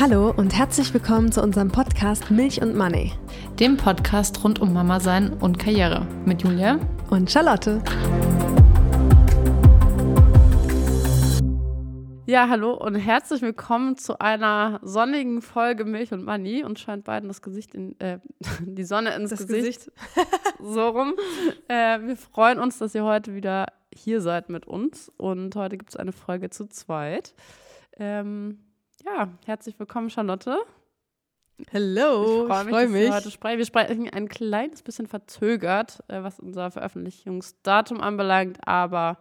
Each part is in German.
Hallo und herzlich willkommen zu unserem Podcast Milch und Money. Dem Podcast rund um Mama sein und Karriere mit Julia und Charlotte. Ja, hallo und herzlich willkommen zu einer sonnigen Folge Milch und Money und scheint beiden das Gesicht in äh, die Sonne ins das Gesicht. Gesicht. so rum. Äh, wir freuen uns, dass ihr heute wieder hier seid mit uns und heute gibt es eine Folge zu zweit. Ähm, ja, herzlich willkommen, Charlotte. Hallo, ich freue mich, freu mich. Wir heute sprechen. Wir sprechen ein kleines bisschen verzögert, äh, was unser Veröffentlichungsdatum anbelangt, aber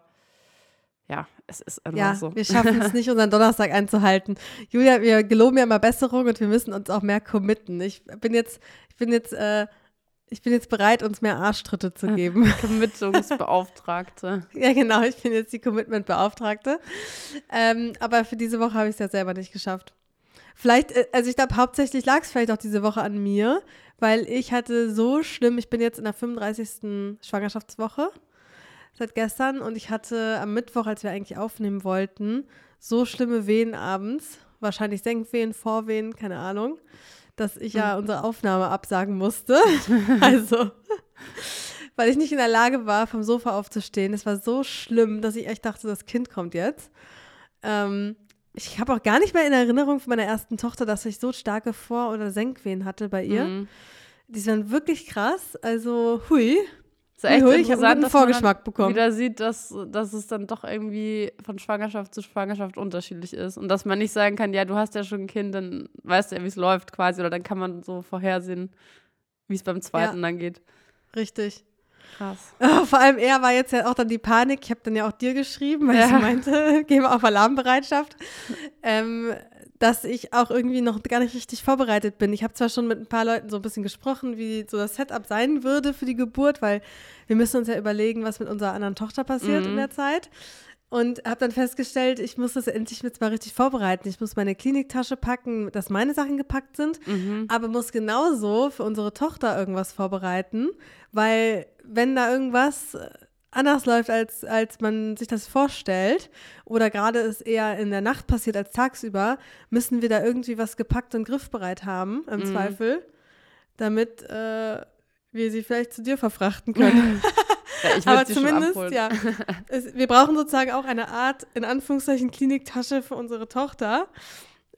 ja, es ist einfach ja, so. Wir schaffen es nicht, unseren Donnerstag einzuhalten. Julia, wir geloben ja immer Besserung und wir müssen uns auch mehr committen. Ich bin jetzt, ich bin jetzt, äh, ich bin jetzt bereit, uns mehr Arschtritte zu geben. Committungsbeauftragte. ja, genau, ich bin jetzt die Commitment-Beauftragte. Ähm, aber für diese Woche habe ich es ja selber nicht geschafft. Vielleicht, äh, also ich glaube, hauptsächlich lag es vielleicht auch diese Woche an mir, weil ich hatte so schlimm, ich bin jetzt in der 35. Schwangerschaftswoche seit gestern und ich hatte am Mittwoch, als wir eigentlich aufnehmen wollten, so schlimme Wehen abends, wahrscheinlich Senkwehen, Vorwehen, keine Ahnung, dass ich ja hm. unsere Aufnahme absagen musste. also, weil ich nicht in der Lage war, vom Sofa aufzustehen. Es war so schlimm, dass ich echt dachte, das Kind kommt jetzt. Ähm, ich habe auch gar nicht mehr in Erinnerung von meiner ersten Tochter, dass ich so starke Vor- oder Senkwehen hatte bei ihr. Mhm. Die waren wirklich krass. Also, hui. Ist echt ich habe einen Vorgeschmack bekommen. Wieder sieht, dass, dass es dann doch irgendwie von Schwangerschaft zu Schwangerschaft unterschiedlich ist. Und dass man nicht sagen kann, ja, du hast ja schon ein Kind, dann weißt du ja, wie es läuft quasi. Oder dann kann man so vorhersehen, wie es beim zweiten ja. dann geht. Richtig. Krass. Oh, vor allem er war jetzt ja auch dann die Panik. Ich habe dann ja auch dir geschrieben, weil ja. ich meinte, gehen wir auf Alarmbereitschaft. ähm, dass ich auch irgendwie noch gar nicht richtig vorbereitet bin. Ich habe zwar schon mit ein paar Leuten so ein bisschen gesprochen, wie so das Setup sein würde für die Geburt, weil wir müssen uns ja überlegen, was mit unserer anderen Tochter passiert mhm. in der Zeit. Und habe dann festgestellt, ich muss das endlich jetzt mal richtig vorbereiten. Ich muss meine Kliniktasche packen, dass meine Sachen gepackt sind, mhm. aber muss genauso für unsere Tochter irgendwas vorbereiten, weil wenn da irgendwas äh, anders läuft, als, als man sich das vorstellt, oder gerade es eher in der Nacht passiert als tagsüber, müssen wir da irgendwie was gepackt und griffbereit haben, im mhm. Zweifel, damit äh, wir sie vielleicht zu dir verfrachten können. ja, Aber zumindest, ja. Es, wir brauchen sozusagen auch eine Art, in Anführungszeichen, Kliniktasche für unsere Tochter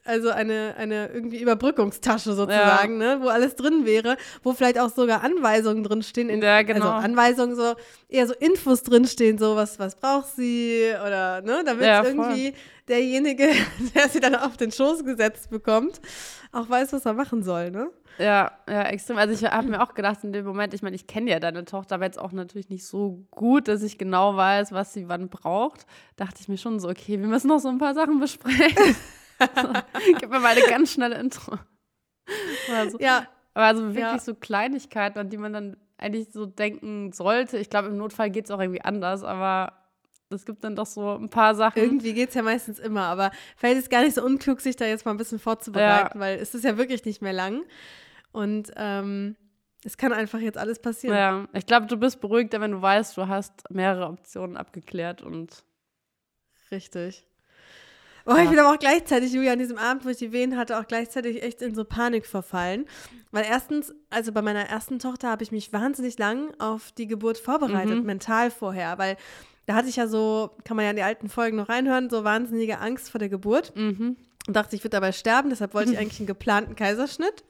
also eine, eine irgendwie Überbrückungstasche sozusagen, ja. ne, wo alles drin wäre, wo vielleicht auch sogar Anweisungen drinstehen. In, ja, genau. Also Anweisungen so, eher so Infos drinstehen, so was, was braucht sie oder, ne, damit ja, irgendwie derjenige, der sie dann auf den Schoß gesetzt bekommt, auch weiß, was er machen soll, ne? Ja, ja, extrem. Also ich habe mir auch gedacht in dem Moment, ich meine, ich kenne ja deine Tochter, aber jetzt auch natürlich nicht so gut, dass ich genau weiß, was sie wann braucht. Dachte ich mir schon so, okay, wir müssen noch so ein paar Sachen besprechen. Gib mir mal eine ganz schnelle Intro. Also, ja. Aber also wirklich ja. so Kleinigkeiten, an die man dann eigentlich so denken sollte. Ich glaube, im Notfall geht es auch irgendwie anders, aber es gibt dann doch so ein paar Sachen. Irgendwie geht es ja meistens immer, aber vielleicht ist es gar nicht so unklug, sich da jetzt mal ein bisschen vorzubereiten, ja. weil es ist ja wirklich nicht mehr lang. Und ähm, es kann einfach jetzt alles passieren. Ja, ich glaube, du bist beruhigter, wenn du weißt, du hast mehrere Optionen abgeklärt und. Richtig. Oh, ich bin aber auch gleichzeitig, Julia, an diesem Abend, wo ich die Wehen hatte, auch gleichzeitig echt in so Panik verfallen. Weil erstens, also bei meiner ersten Tochter habe ich mich wahnsinnig lang auf die Geburt vorbereitet, mhm. mental vorher, weil da hatte ich ja so, kann man ja in die alten Folgen noch reinhören, so wahnsinnige Angst vor der Geburt. Mhm. Und dachte, ich würde dabei sterben, deshalb wollte ich eigentlich einen geplanten Kaiserschnitt.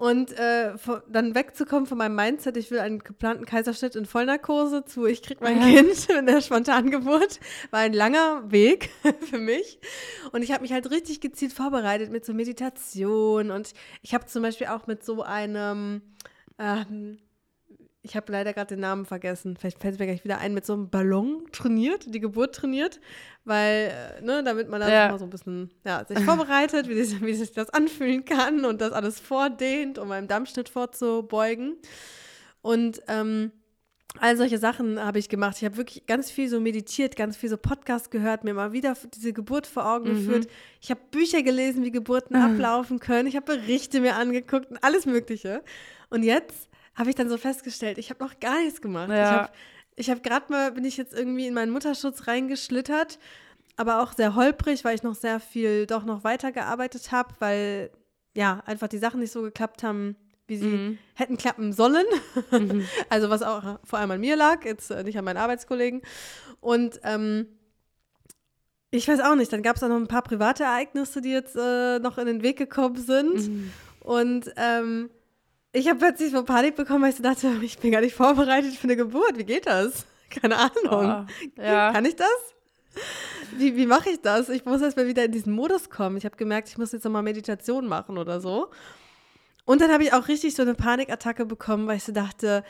Und äh, dann wegzukommen von meinem Mindset, ich will einen geplanten Kaiserschnitt in Vollnarkose zu, ich krieg mein ja. Kind in der Spontangeburt, war ein langer Weg für mich. Und ich habe mich halt richtig gezielt vorbereitet mit so Meditation. Und ich habe zum Beispiel auch mit so einem, ähm, ich habe leider gerade den Namen vergessen, vielleicht fällt es mir gleich wieder ein, mit so einem Ballon trainiert, die Geburt trainiert, weil, äh, ne, damit man dann ja. mal so ein bisschen ja, sich vorbereitet, wie sich, wie sich das anfühlen kann und das alles vordehnt, um einem Dammschnitt vorzubeugen. Und ähm, all solche Sachen habe ich gemacht. Ich habe wirklich ganz viel so meditiert, ganz viel so Podcast gehört, mir mal wieder diese Geburt vor Augen mhm. geführt. Ich habe Bücher gelesen, wie Geburten mhm. ablaufen können. Ich habe Berichte mir angeguckt und alles Mögliche. Und jetzt habe ich dann so festgestellt, ich habe noch gar nichts gemacht. Ja. Ich habe ich hab gerade mal, bin ich jetzt irgendwie in meinen Mutterschutz reingeschlittert, aber auch sehr holprig, weil ich noch sehr viel doch noch weitergearbeitet habe, weil ja, einfach die Sachen nicht so geklappt haben, wie sie mhm. hätten klappen sollen. Mhm. also was auch vor allem an mir lag, jetzt äh, nicht an meinen Arbeitskollegen. Und ähm, ich weiß auch nicht, dann gab es auch noch ein paar private Ereignisse, die jetzt äh, noch in den Weg gekommen sind. Mhm. Und ähm, ich habe plötzlich so Panik bekommen, weil ich so dachte, ich bin gar nicht vorbereitet für eine Geburt. Wie geht das? Keine Ahnung. Oh, ja. Kann ich das? Wie, wie mache ich das? Ich muss erst mal wieder in diesen Modus kommen. Ich habe gemerkt, ich muss jetzt nochmal Meditation machen oder so. Und dann habe ich auch richtig so eine Panikattacke bekommen, weil ich so dachte,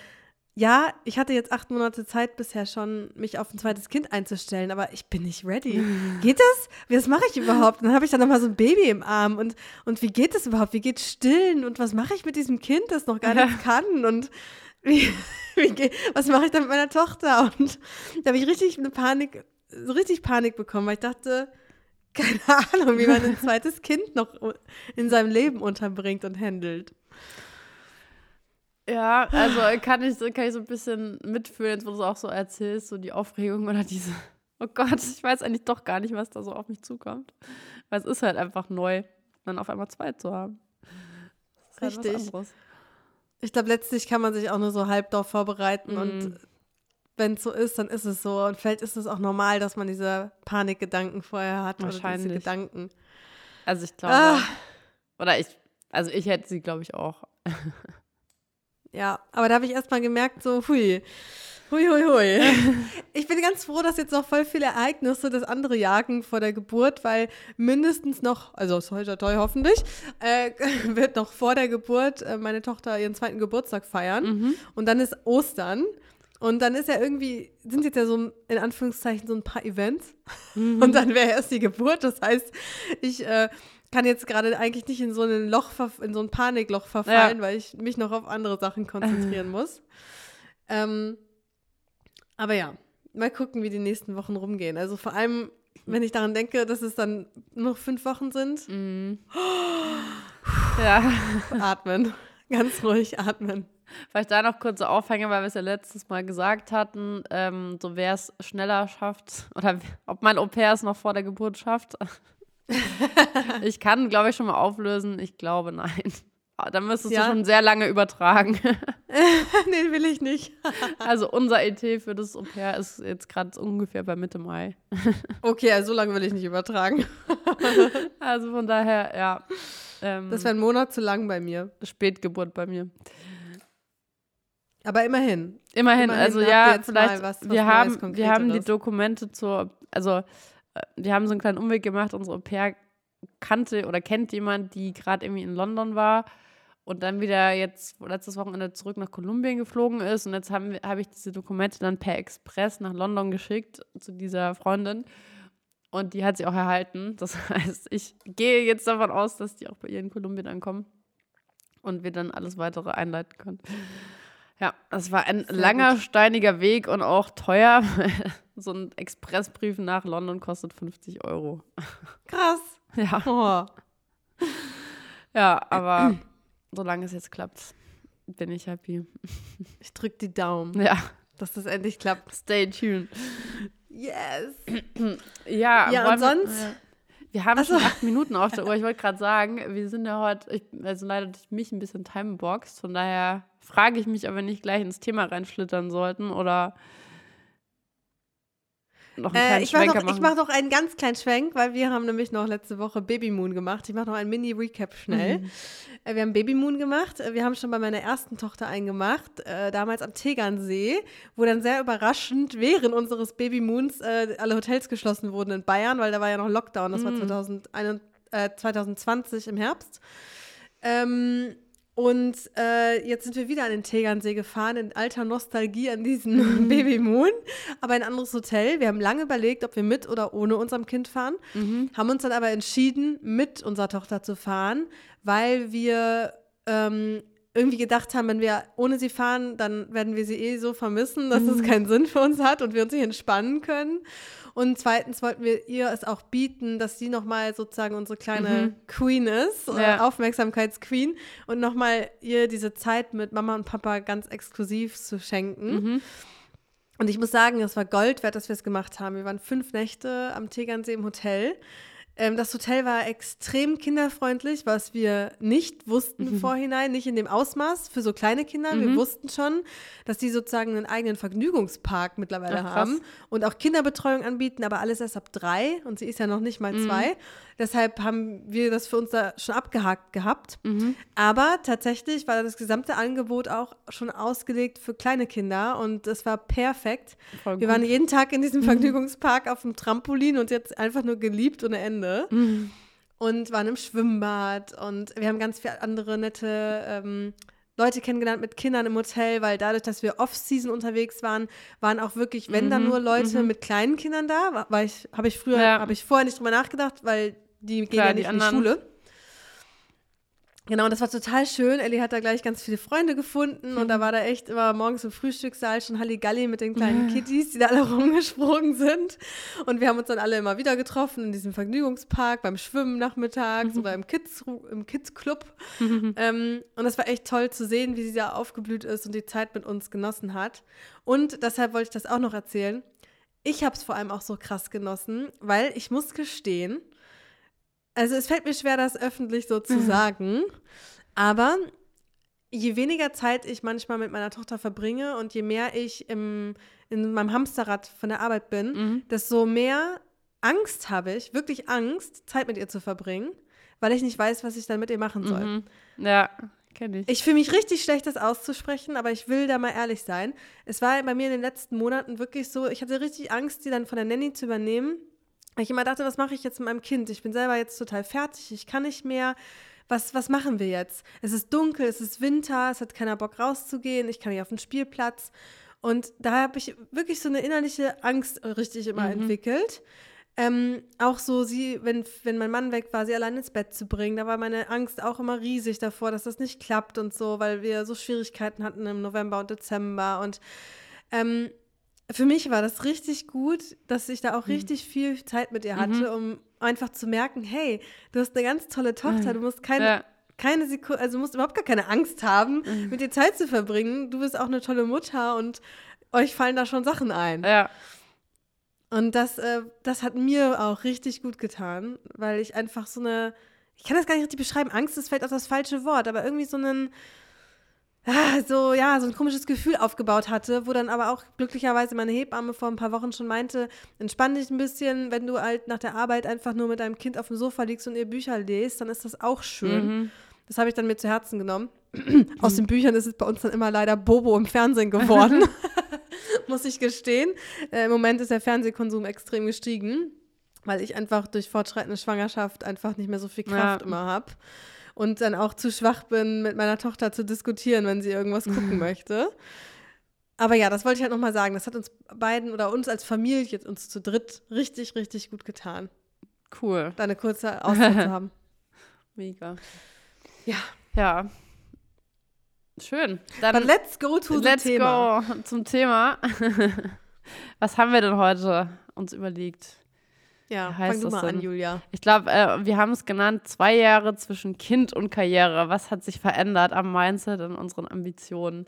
ja, ich hatte jetzt acht Monate Zeit bisher schon, mich auf ein zweites Kind einzustellen, aber ich bin nicht ready. Geht das? Was mache ich überhaupt? Und dann habe ich dann nochmal so ein Baby im Arm und, und wie geht das überhaupt? Wie geht Stillen? Und was mache ich mit diesem Kind, das noch gar nichts kann? Und wie, wie geht, was mache ich dann mit meiner Tochter? Und da habe ich richtig eine Panik, so richtig Panik bekommen, weil ich dachte, keine Ahnung, wie man ein zweites Kind noch in seinem Leben unterbringt und handelt. Ja, also kann ich, kann ich so ein bisschen mitfühlen, wo du auch so erzählst, so die Aufregung oder diese, oh Gott, ich weiß eigentlich doch gar nicht, was da so auf mich zukommt. Weil es ist halt einfach neu, dann auf einmal zwei zu haben. Halt Richtig. Ich glaube, letztlich kann man sich auch nur so halb darauf vorbereiten mm. und wenn es so ist, dann ist es so. Und vielleicht ist es auch normal, dass man diese Panikgedanken vorher hat Wahrscheinlich. diese Gedanken. Also ich glaube, ah. oder ich, also ich hätte sie, glaube ich, auch. ja, aber da habe ich erst mal gemerkt, so, hui, Hui, hui, hui. Ich bin ganz froh, dass jetzt noch voll viele Ereignisse das andere jagen vor der Geburt, weil mindestens noch, also heute toll hoffentlich, äh, wird noch vor der Geburt äh, meine Tochter ihren zweiten Geburtstag feiern. Mhm. Und dann ist Ostern. Und dann ist ja irgendwie, sind jetzt ja so in Anführungszeichen so ein paar Events. Mhm. Und dann wäre erst die Geburt. Das heißt, ich äh, kann jetzt gerade eigentlich nicht in so ein Loch, in so ein Panikloch verfallen, ja. weil ich mich noch auf andere Sachen konzentrieren muss. Ähm, aber ja, mal gucken, wie die nächsten Wochen rumgehen. Also vor allem, wenn ich daran denke, dass es dann noch fünf Wochen sind. Mhm. ja. Atmen. Ganz ruhig atmen. Vielleicht da noch kurze Aufhänge, weil wir es ja letztes Mal gesagt hatten, ähm, so wer es schneller schafft oder ob mein Au-pair es noch vor der Geburt schafft. Ich kann, glaube ich, schon mal auflösen. Ich glaube, nein. Ah, dann müsstest ja? du schon sehr lange übertragen. nee, will ich nicht. also unser ET für das Au-pair ist jetzt gerade ungefähr bei Mitte Mai. okay, also so lange will ich nicht übertragen. also von daher, ja. Ähm, das wäre ein Monat zu lang bei mir. Spätgeburt bei mir. Aber immerhin. Immerhin, immerhin also ja, vielleicht, was, was wir, haben, wir haben die Dokumente zur, also wir haben so einen kleinen Umweg gemacht, unsere Au-pair kannte oder kennt jemand, die gerade irgendwie in London war und dann wieder jetzt letztes Wochenende zurück nach Kolumbien geflogen ist und jetzt habe hab ich diese Dokumente dann per Express nach London geschickt zu dieser Freundin und die hat sie auch erhalten. Das heißt, ich gehe jetzt davon aus, dass die auch bei ihr in Kolumbien ankommen und wir dann alles weitere einleiten können. Ja, es war ein Sehr langer, gut. steiniger Weg und auch teuer. so ein Expressbrief nach London kostet 50 Euro. Krass. Ja. Oh. Ja, aber solange es jetzt klappt, bin ich happy. Ich drücke die Daumen. Ja. Dass das endlich klappt. Stay tuned. Yes. ja, ja und sonst? Wir, wir haben also. schon acht Minuten auf der Uhr. Ich wollte gerade sagen, wir sind ja heute, ich, also leider durch mich ein bisschen timeboxed. Von daher frage ich mich, ob wir nicht gleich ins Thema reinschlittern sollten oder noch einen kleinen äh, ich Schwenker noch, machen. Ich mache noch einen ganz kleinen Schwenk, weil wir haben nämlich noch letzte Woche Baby Moon gemacht. Ich mache noch einen Mini-Recap schnell. Mhm. Äh, wir haben Baby Moon gemacht. Äh, wir haben schon bei meiner ersten Tochter einen gemacht, äh, damals am Tegernsee, wo dann sehr überraschend während unseres Baby Moons äh, alle Hotels geschlossen wurden in Bayern, weil da war ja noch Lockdown. Das mhm. war 2021, 2020 äh, im Herbst. Ähm, und äh, jetzt sind wir wieder an den Tegernsee gefahren, in alter Nostalgie an diesen mhm. Baby Moon, aber ein anderes Hotel. Wir haben lange überlegt, ob wir mit oder ohne unserem Kind fahren, mhm. haben uns dann aber entschieden, mit unserer Tochter zu fahren, weil wir ähm, irgendwie gedacht haben, wenn wir ohne sie fahren, dann werden wir sie eh so vermissen, dass mhm. es keinen Sinn für uns hat und wir uns nicht entspannen können. Und zweitens wollten wir ihr es auch bieten, dass sie nochmal sozusagen unsere kleine mhm. Queen ist, äh, ja. Aufmerksamkeitsqueen und nochmal ihr diese Zeit mit Mama und Papa ganz exklusiv zu schenken. Mhm. Und ich muss sagen, es war Gold wert, dass wir es gemacht haben. Wir waren fünf Nächte am Tegernsee im Hotel. Ähm, das Hotel war extrem kinderfreundlich, was wir nicht wussten mhm. im Vorhinein, nicht in dem Ausmaß für so kleine Kinder. Mhm. Wir wussten schon, dass die sozusagen einen eigenen Vergnügungspark mittlerweile Ach, haben und auch Kinderbetreuung anbieten, aber alles erst ab drei und sie ist ja noch nicht mal mhm. zwei. Deshalb haben wir das für uns da schon abgehakt gehabt. Mhm. Aber tatsächlich war das gesamte Angebot auch schon ausgelegt für kleine Kinder und es war perfekt. wir waren jeden Tag in diesem mhm. Vergnügungspark auf dem Trampolin und jetzt einfach nur geliebt ohne Ende. Mhm. Und waren im Schwimmbad und wir haben ganz viele andere nette ähm, Leute kennengelernt mit Kindern im Hotel, weil dadurch, dass wir Off-Season unterwegs waren, waren auch wirklich, wenn mhm, dann nur Leute mhm. mit kleinen Kindern da, weil ich habe ich früher, ja. habe ich vorher nicht drüber nachgedacht, weil die gehen Klar, ja nicht in die Schule. Genau, und das war total schön. Ellie hat da gleich ganz viele Freunde gefunden und da war da echt immer morgens im Frühstückssaal schon Halligalli mit den kleinen Kitties, die da alle rumgesprungen sind. Und wir haben uns dann alle immer wieder getroffen in diesem Vergnügungspark, beim Schwimmen nachmittags mhm. oder im Kids, im Kids Club. Mhm. Ähm, und das war echt toll zu sehen, wie sie da aufgeblüht ist und die Zeit mit uns genossen hat. Und deshalb wollte ich das auch noch erzählen. Ich habe es vor allem auch so krass genossen, weil ich muss gestehen, also es fällt mir schwer, das öffentlich so zu sagen, aber je weniger Zeit ich manchmal mit meiner Tochter verbringe und je mehr ich im, in meinem Hamsterrad von der Arbeit bin, mhm. desto mehr Angst habe ich, wirklich Angst, Zeit mit ihr zu verbringen, weil ich nicht weiß, was ich dann mit ihr machen soll. Mhm. Ja, kenne ich. Ich fühle mich richtig schlecht, das auszusprechen, aber ich will da mal ehrlich sein. Es war bei mir in den letzten Monaten wirklich so, ich hatte richtig Angst, sie dann von der Nanny zu übernehmen weil ich immer dachte, was mache ich jetzt mit meinem Kind? Ich bin selber jetzt total fertig, ich kann nicht mehr. Was, was machen wir jetzt? Es ist dunkel, es ist Winter, es hat keiner Bock rauszugehen, ich kann nicht auf den Spielplatz. Und da habe ich wirklich so eine innerliche Angst richtig immer mhm. entwickelt. Ähm, auch so, sie, wenn, wenn mein Mann weg war, sie allein ins Bett zu bringen, da war meine Angst auch immer riesig davor, dass das nicht klappt und so, weil wir so Schwierigkeiten hatten im November und Dezember. Und ähm, für mich war das richtig gut, dass ich da auch mhm. richtig viel Zeit mit ihr hatte, mhm. um einfach zu merken, hey, du hast eine ganz tolle Tochter, du musst keine, ja. keine Sekunde, also musst überhaupt gar keine Angst haben, mhm. mit ihr Zeit zu verbringen. Du bist auch eine tolle Mutter und euch fallen da schon Sachen ein. Ja. Und das, äh, das hat mir auch richtig gut getan, weil ich einfach so eine, ich kann das gar nicht richtig beschreiben, Angst ist vielleicht auch das falsche Wort, aber irgendwie so einen, so, ja, so ein komisches Gefühl aufgebaut hatte, wo dann aber auch glücklicherweise meine Hebamme vor ein paar Wochen schon meinte, entspann dich ein bisschen, wenn du halt nach der Arbeit einfach nur mit deinem Kind auf dem Sofa liegst und ihr Bücher lest, dann ist das auch schön. Mhm. Das habe ich dann mir zu Herzen genommen. Aus den Büchern ist es bei uns dann immer leider Bobo im Fernsehen geworden, muss ich gestehen. Äh, Im Moment ist der Fernsehkonsum extrem gestiegen, weil ich einfach durch fortschreitende Schwangerschaft einfach nicht mehr so viel Kraft ja. immer habe und dann auch zu schwach bin, mit meiner Tochter zu diskutieren, wenn sie irgendwas gucken möchte. Aber ja, das wollte ich halt nochmal sagen. Das hat uns beiden oder uns als Familie, uns zu dritt, richtig, richtig gut getan. Cool. Da eine kurze Auszeit zu haben. Mega. Ja. Ja. Schön. Dann But let's go to let's the Thema. Let's go zum Thema. Was haben wir denn heute uns überlegt? Ja, fang du mal an, Julia. Ich glaube, äh, wir haben es genannt, zwei Jahre zwischen Kind und Karriere. Was hat sich verändert am Mindset und unseren Ambitionen?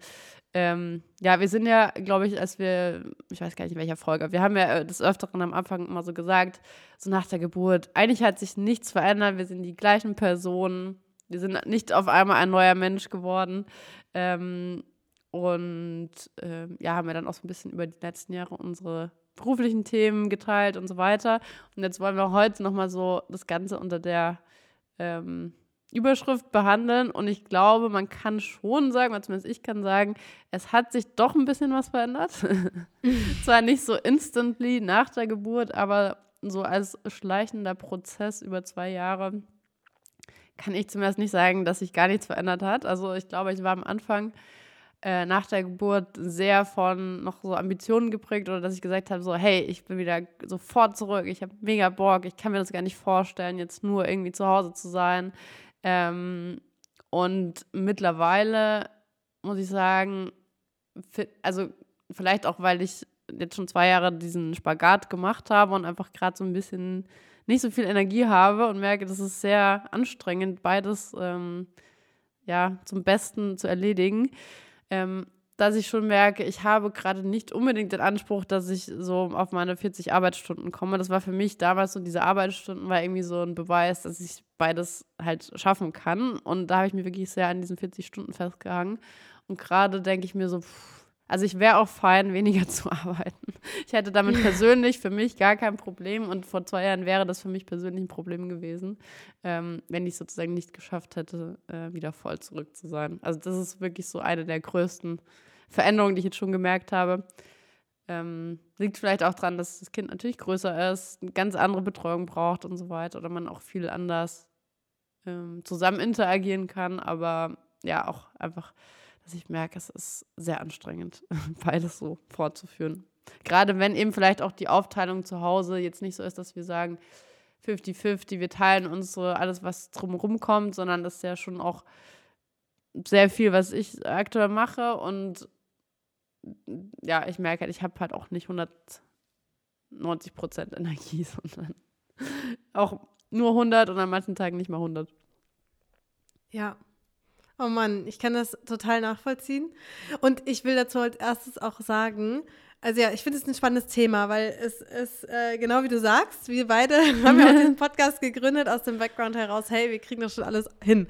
Ähm, ja, wir sind ja, glaube ich, als wir, ich weiß gar nicht in welcher Folge, wir haben ja äh, des Öfteren am Anfang immer so gesagt, so nach der Geburt, eigentlich hat sich nichts verändert, wir sind die gleichen Personen, wir sind nicht auf einmal ein neuer Mensch geworden. Ähm, und äh, ja, haben wir dann auch so ein bisschen über die letzten Jahre unsere beruflichen Themen geteilt und so weiter. Und jetzt wollen wir heute nochmal so das Ganze unter der ähm, Überschrift behandeln. Und ich glaube, man kann schon sagen, oder zumindest ich kann sagen, es hat sich doch ein bisschen was verändert. Zwar nicht so instantly nach der Geburt, aber so als schleichender Prozess über zwei Jahre kann ich zumindest nicht sagen, dass sich gar nichts verändert hat. Also ich glaube, ich war am Anfang äh, nach der Geburt sehr von noch so Ambitionen geprägt oder dass ich gesagt habe, so hey, ich bin wieder sofort zurück, ich habe mega Bock, ich kann mir das gar nicht vorstellen, jetzt nur irgendwie zu Hause zu sein. Ähm, und mittlerweile muss ich sagen, also vielleicht auch, weil ich jetzt schon zwei Jahre diesen Spagat gemacht habe und einfach gerade so ein bisschen nicht so viel Energie habe und merke, das ist sehr anstrengend, beides ähm, ja zum Besten zu erledigen. Ähm, dass ich schon merke, ich habe gerade nicht unbedingt den Anspruch, dass ich so auf meine 40 Arbeitsstunden komme. Das war für mich damals so, diese Arbeitsstunden war irgendwie so ein Beweis, dass ich beides halt schaffen kann. Und da habe ich mir wirklich sehr an diesen 40 Stunden festgehangen. Und gerade denke ich mir so, pff, also ich wäre auch fein, weniger zu arbeiten. Ich hätte damit persönlich für mich gar kein Problem und vor zwei Jahren wäre das für mich persönlich ein Problem gewesen, ähm, wenn ich sozusagen nicht geschafft hätte, äh, wieder voll zurück zu sein. Also das ist wirklich so eine der größten Veränderungen, die ich jetzt schon gemerkt habe. Ähm, liegt vielleicht auch daran, dass das Kind natürlich größer ist, eine ganz andere Betreuung braucht und so weiter oder man auch viel anders ähm, zusammen interagieren kann, aber ja, auch einfach, dass ich merke, es ist sehr anstrengend, beides so fortzuführen. Gerade wenn eben vielleicht auch die Aufteilung zu Hause jetzt nicht so ist, dass wir sagen, 50-50, wir teilen unsere, alles, was drumherum kommt, sondern das ist ja schon auch sehr viel, was ich aktuell mache und ja, ich merke halt, ich habe halt auch nicht 190 Prozent Energie, sondern auch nur 100 und an manchen Tagen nicht mal 100. Ja. Oh Mann, ich kann das total nachvollziehen. Und ich will dazu als erstes auch sagen, also ja, ich finde es ein spannendes Thema, weil es ist äh, genau wie du sagst, wir beide haben ja auch diesen Podcast gegründet aus dem Background heraus, hey, wir kriegen das schon alles hin.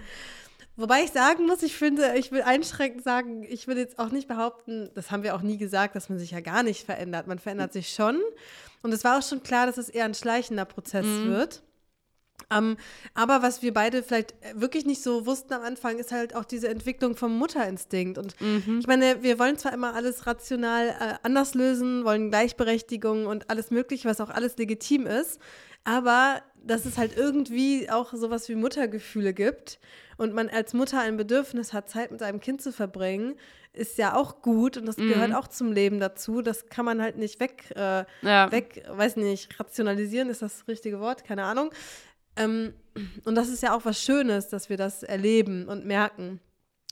Wobei ich sagen muss, ich finde, ich will einschränkend sagen, ich will jetzt auch nicht behaupten, das haben wir auch nie gesagt, dass man sich ja gar nicht verändert. Man verändert sich schon. Und es war auch schon klar, dass es eher ein schleichender Prozess mhm. wird. Ähm, aber was wir beide vielleicht wirklich nicht so wussten am Anfang, ist halt auch diese Entwicklung vom Mutterinstinkt. Und mhm. ich meine, wir wollen zwar immer alles rational äh, anders lösen, wollen Gleichberechtigung und alles Mögliche, was auch alles legitim ist, aber dass es halt irgendwie auch sowas wie Muttergefühle gibt und man als Mutter ein Bedürfnis hat, Zeit mit seinem Kind zu verbringen, ist ja auch gut und das mhm. gehört auch zum Leben dazu. Das kann man halt nicht weg, äh, ja. weg, weiß nicht, rationalisieren ist das richtige Wort, keine Ahnung. Ähm, und das ist ja auch was Schönes, dass wir das erleben und merken.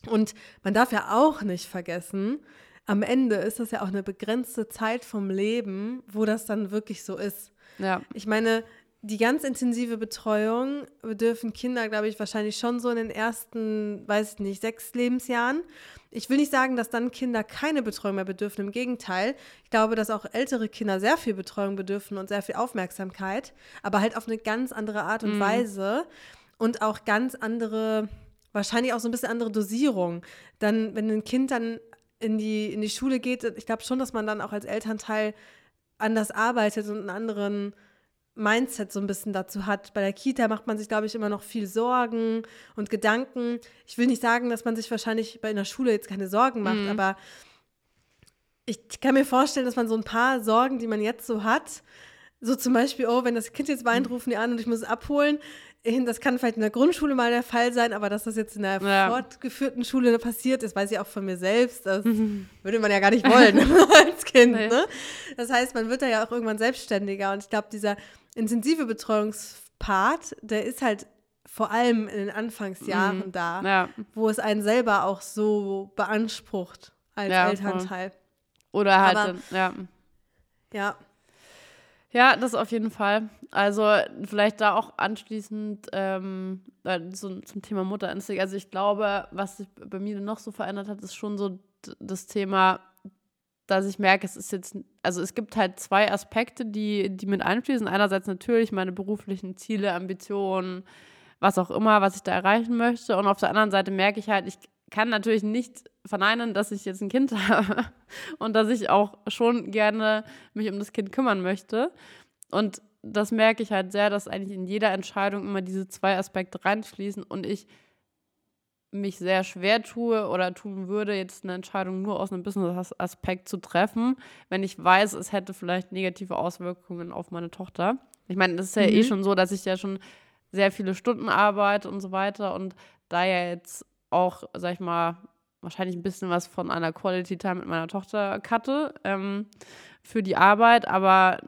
Und man darf ja auch nicht vergessen, am Ende ist das ja auch eine begrenzte Zeit vom Leben, wo das dann wirklich so ist. Ja. Ich meine, die ganz intensive Betreuung bedürfen Kinder, glaube ich, wahrscheinlich schon so in den ersten, weiß ich nicht, sechs Lebensjahren. Ich will nicht sagen, dass dann Kinder keine Betreuung mehr bedürfen. Im Gegenteil, ich glaube, dass auch ältere Kinder sehr viel Betreuung bedürfen und sehr viel Aufmerksamkeit, aber halt auf eine ganz andere Art und mhm. Weise und auch ganz andere, wahrscheinlich auch so ein bisschen andere Dosierung. Dann, wenn ein Kind dann in die, in die Schule geht, ich glaube schon, dass man dann auch als Elternteil anders arbeitet und einen anderen Mindset so ein bisschen dazu hat. Bei der Kita macht man sich, glaube ich, immer noch viel Sorgen und Gedanken. Ich will nicht sagen, dass man sich wahrscheinlich bei einer Schule jetzt keine Sorgen macht, mhm. aber ich kann mir vorstellen, dass man so ein paar Sorgen, die man jetzt so hat, so zum Beispiel, oh, wenn das Kind jetzt weint, rufen die an und ich muss es abholen. Das kann vielleicht in der Grundschule mal der Fall sein, aber dass das jetzt in der ja. fortgeführten Schule passiert ist, weiß ich auch von mir selbst. Das mhm. würde man ja gar nicht wollen als Kind. Nee. Ne? Das heißt, man wird da ja auch irgendwann selbstständiger. Und ich glaube, dieser intensive Betreuungspart, der ist halt vor allem in den Anfangsjahren mhm. da, ja. wo es einen selber auch so beansprucht als ja, Elternteil. Oder halt, Aber, ja. Ja. Ja, das auf jeden Fall. Also vielleicht da auch anschließend ähm, so, zum Thema Mutterinstinkt. Also ich glaube, was sich bei mir noch so verändert hat, ist schon so das Thema dass ich merke, es ist jetzt, also es gibt halt zwei Aspekte, die, die mit einfließen. Einerseits natürlich meine beruflichen Ziele, Ambitionen, was auch immer, was ich da erreichen möchte. Und auf der anderen Seite merke ich halt, ich kann natürlich nicht verneinen, dass ich jetzt ein Kind habe und dass ich auch schon gerne mich um das Kind kümmern möchte. Und das merke ich halt sehr, dass eigentlich in jeder Entscheidung immer diese zwei Aspekte reinfließen und ich mich sehr schwer tue oder tun würde, jetzt eine Entscheidung nur aus einem Business-Aspekt zu treffen, wenn ich weiß, es hätte vielleicht negative Auswirkungen auf meine Tochter. Ich meine, das ist ja eh mhm. eh schon so, dass ich ja schon sehr viele Stunden arbeite und so weiter und da ja jetzt auch, sag ich mal, wahrscheinlich ein bisschen was von einer Quality Time mit meiner Tochter cutte ähm, für die Arbeit, aber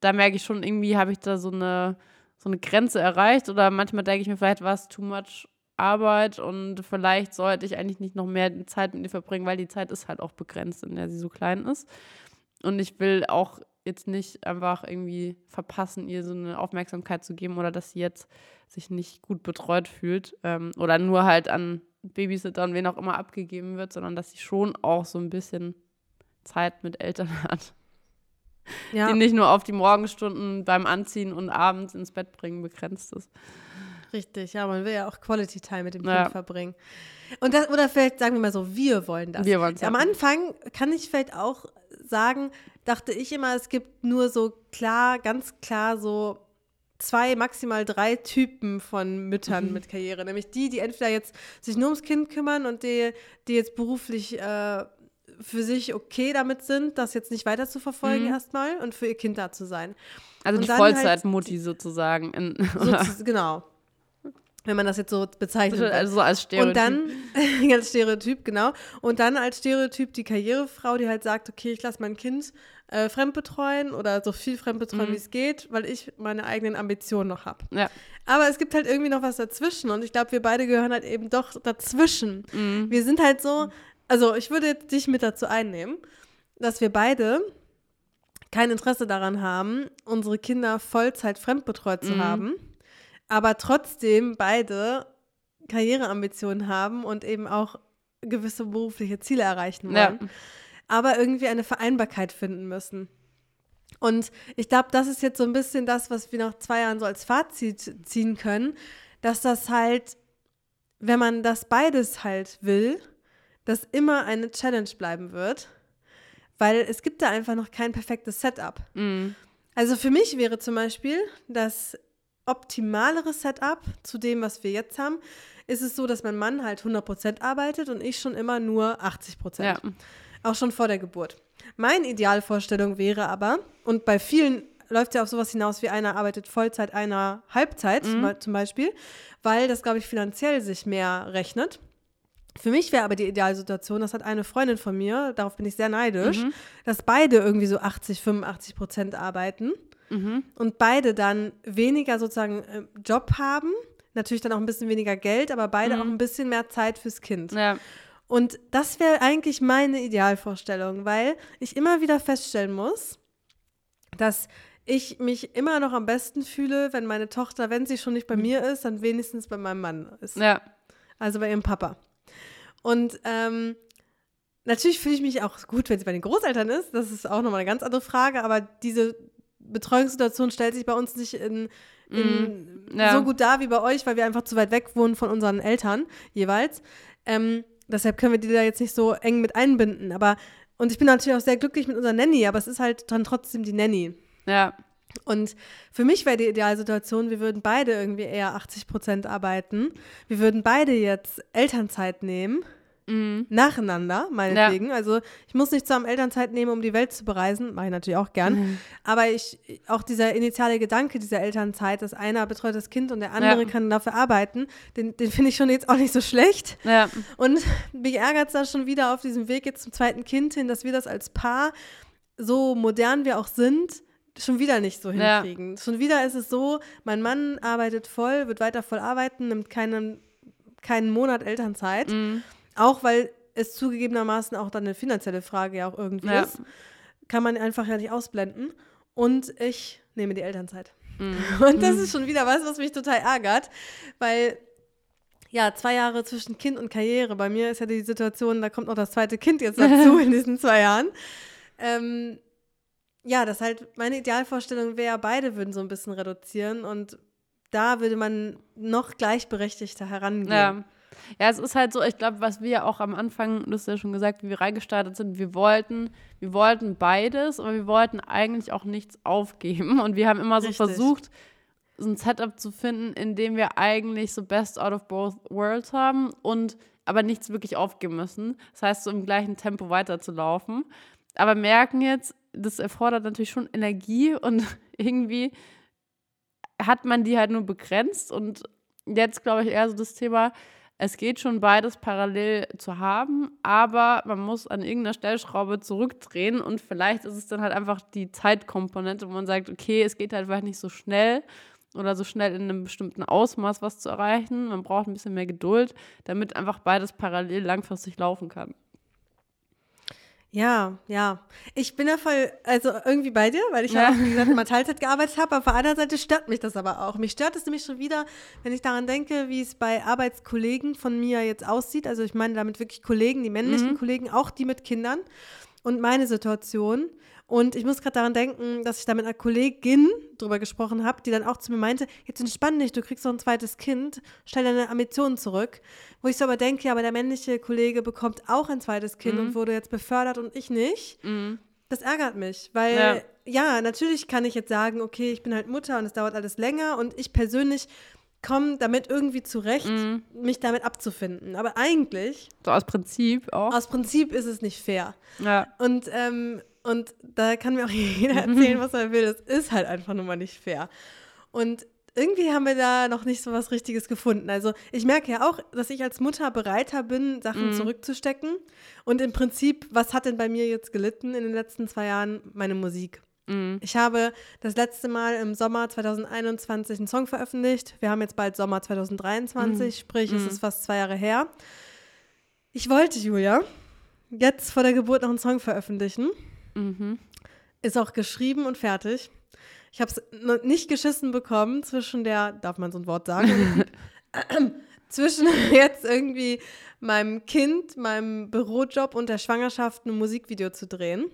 da merke ich schon, irgendwie habe ich da so eine, so eine Grenze erreicht oder manchmal denke ich mir, vielleicht war es too much Arbeit und vielleicht sollte ich eigentlich nicht noch mehr Zeit mit ihr verbringen, weil die Zeit ist halt auch begrenzt, in der sie so klein ist. Und ich will auch jetzt nicht einfach irgendwie verpassen, ihr so eine Aufmerksamkeit zu geben oder dass sie jetzt sich nicht gut betreut fühlt ähm, oder nur halt an Babysitter und wen auch immer abgegeben wird, sondern dass sie schon auch so ein bisschen Zeit mit Eltern hat. Ja. Die nicht nur auf die Morgenstunden beim Anziehen und abends ins Bett bringen begrenzt ist. Richtig, ja, man will ja auch Quality Time mit dem Kind ja. verbringen. Und das, oder vielleicht sagen wir mal so, wir wollen das. Wir wollen es. Am Anfang kann ich vielleicht auch sagen, dachte ich immer, es gibt nur so klar, ganz klar so zwei, maximal drei Typen von Müttern mhm. mit Karriere. Nämlich die, die entweder jetzt sich nur ums Kind kümmern und die, die jetzt beruflich äh, für sich okay damit sind, das jetzt nicht weiter zu verfolgen mhm. erstmal und für ihr Kind da zu sein. Also und die Vollzeitmutti halt, sozusagen. In, so, genau wenn man das jetzt so bezeichnet. Also so als Stereotyp. Und dann, als Stereotyp, genau. Und dann als Stereotyp die Karrierefrau, die halt sagt, okay, ich lasse mein Kind äh, fremdbetreuen oder so viel fremdbetreuen, mhm. wie es geht, weil ich meine eigenen Ambitionen noch habe. Ja. Aber es gibt halt irgendwie noch was dazwischen und ich glaube, wir beide gehören halt eben doch dazwischen. Mhm. Wir sind halt so, also ich würde dich mit dazu einnehmen, dass wir beide kein Interesse daran haben, unsere Kinder Vollzeit fremdbetreut zu mhm. haben aber trotzdem beide Karriereambitionen haben und eben auch gewisse berufliche Ziele erreichen wollen, ja. aber irgendwie eine Vereinbarkeit finden müssen. Und ich glaube, das ist jetzt so ein bisschen das, was wir nach zwei Jahren so als Fazit ziehen können, dass das halt, wenn man das beides halt will, das immer eine Challenge bleiben wird, weil es gibt da einfach noch kein perfektes Setup. Mhm. Also für mich wäre zum Beispiel, dass optimalere Setup zu dem, was wir jetzt haben, ist es so, dass mein Mann halt 100% arbeitet und ich schon immer nur 80%. Ja. Auch schon vor der Geburt. Meine Idealvorstellung wäre aber, und bei vielen läuft ja auf sowas hinaus wie einer arbeitet Vollzeit, einer Halbzeit mhm. zum Beispiel, weil das, glaube ich, finanziell sich mehr rechnet. Für mich wäre aber die Idealsituation, das hat eine Freundin von mir, darauf bin ich sehr neidisch, mhm. dass beide irgendwie so 80, 85 Prozent arbeiten mhm. und beide dann weniger sozusagen äh, Job haben, natürlich dann auch ein bisschen weniger Geld, aber beide mhm. auch ein bisschen mehr Zeit fürs Kind. Ja. Und das wäre eigentlich meine Idealvorstellung, weil ich immer wieder feststellen muss, dass ich mich immer noch am besten fühle, wenn meine Tochter, wenn sie schon nicht bei mhm. mir ist, dann wenigstens bei meinem Mann ist. Ja. Also bei ihrem Papa. Und ähm, natürlich fühle ich mich auch gut, wenn sie bei den Großeltern ist. Das ist auch nochmal eine ganz andere Frage. Aber diese Betreuungssituation stellt sich bei uns nicht in, in mm, ja. so gut dar wie bei euch, weil wir einfach zu weit weg wohnen von unseren Eltern jeweils. Ähm, deshalb können wir die da jetzt nicht so eng mit einbinden. Aber und ich bin natürlich auch sehr glücklich mit unserer Nanny, aber es ist halt dann trotzdem die Nanny. Ja. Und für mich wäre die Idealsituation, wir würden beide irgendwie eher 80 Prozent arbeiten. Wir würden beide jetzt Elternzeit nehmen Mhm. Nacheinander, meinetwegen. Ja. Also ich muss nicht zusammen Elternzeit nehmen, um die Welt zu bereisen. Mache ich natürlich auch gern. Mhm. Aber ich, auch dieser initiale Gedanke dieser Elternzeit, dass einer betreut das Kind und der andere ja. kann dafür arbeiten, den, den finde ich schon jetzt auch nicht so schlecht. Ja. Und mich ärgert es da schon wieder auf diesem Weg jetzt zum zweiten Kind hin, dass wir das als Paar, so modern wir auch sind, schon wieder nicht so hinkriegen. Schon wieder ist es so, mein Mann arbeitet voll, wird weiter voll arbeiten, nimmt keinen, keinen Monat Elternzeit. Mhm auch weil es zugegebenermaßen auch dann eine finanzielle Frage ja auch irgendwie ja. ist. Kann man einfach ja nicht ausblenden. Und ich nehme die Elternzeit. Mhm. Und das ist schon wieder was, was mich total ärgert, weil ja, zwei Jahre zwischen Kind und Karriere. Bei mir ist ja die Situation, da kommt noch das zweite Kind jetzt dazu in diesen zwei Jahren. Ähm, ja, das halt meine Idealvorstellung wäre, beide würden so ein bisschen reduzieren und da würde man noch gleichberechtigter herangehen. Ja. Ja, es ist halt so, ich glaube, was wir ja auch am Anfang, du hast ja schon gesagt, wie wir reingestartet sind, wir wollten, wir wollten beides, aber wir wollten eigentlich auch nichts aufgeben. Und wir haben immer so Richtig. versucht, so ein Setup zu finden, in dem wir eigentlich so best out of both worlds haben und aber nichts wirklich aufgeben müssen. Das heißt, so im gleichen Tempo weiterzulaufen. Aber merken jetzt, das erfordert natürlich schon Energie und irgendwie hat man die halt nur begrenzt. Und jetzt glaube ich eher so das Thema, es geht schon beides parallel zu haben, aber man muss an irgendeiner Stellschraube zurückdrehen und vielleicht ist es dann halt einfach die Zeitkomponente, wo man sagt, okay, es geht halt vielleicht nicht so schnell oder so schnell in einem bestimmten Ausmaß was zu erreichen. Man braucht ein bisschen mehr Geduld, damit einfach beides parallel langfristig laufen kann. Ja, ja. Ich bin ja voll, also irgendwie bei dir, weil ich ja, auch, wie gesagt, mal Teilzeit gearbeitet habe. Auf der anderen Seite stört mich das aber auch. Mich stört es nämlich schon wieder, wenn ich daran denke, wie es bei Arbeitskollegen von mir jetzt aussieht. Also ich meine damit wirklich Kollegen, die männlichen mhm. Kollegen, auch die mit Kindern und meine Situation. Und ich muss gerade daran denken, dass ich da mit einer Kollegin drüber gesprochen habe, die dann auch zu mir meinte, jetzt entspann dich, du kriegst noch ein zweites Kind, stell deine Ambitionen zurück. Wo ich so aber denke, ja, aber der männliche Kollege bekommt auch ein zweites Kind mhm. und wurde jetzt befördert und ich nicht. Mhm. Das ärgert mich, weil ja. ja, natürlich kann ich jetzt sagen, okay, ich bin halt Mutter und es dauert alles länger und ich persönlich komme damit irgendwie zurecht, mhm. mich damit abzufinden. Aber eigentlich. So aus Prinzip auch. Aus Prinzip ist es nicht fair. Ja. Und ähm, und da kann mir auch jeder erzählen, was er will. Das ist halt einfach nur mal nicht fair. Und irgendwie haben wir da noch nicht so was Richtiges gefunden. Also ich merke ja auch, dass ich als Mutter bereiter bin, Sachen mhm. zurückzustecken. Und im Prinzip, was hat denn bei mir jetzt gelitten in den letzten zwei Jahren? Meine Musik. Mhm. Ich habe das letzte Mal im Sommer 2021 einen Song veröffentlicht. Wir haben jetzt bald Sommer 2023, mhm. sprich, es mhm. ist fast zwei Jahre her. Ich wollte, Julia, jetzt vor der Geburt noch einen Song veröffentlichen. Mhm. Ist auch geschrieben und fertig. Ich habe es nicht geschissen bekommen zwischen der, darf man so ein Wort sagen, zwischen jetzt irgendwie meinem Kind, meinem Bürojob und der Schwangerschaft ein Musikvideo zu drehen.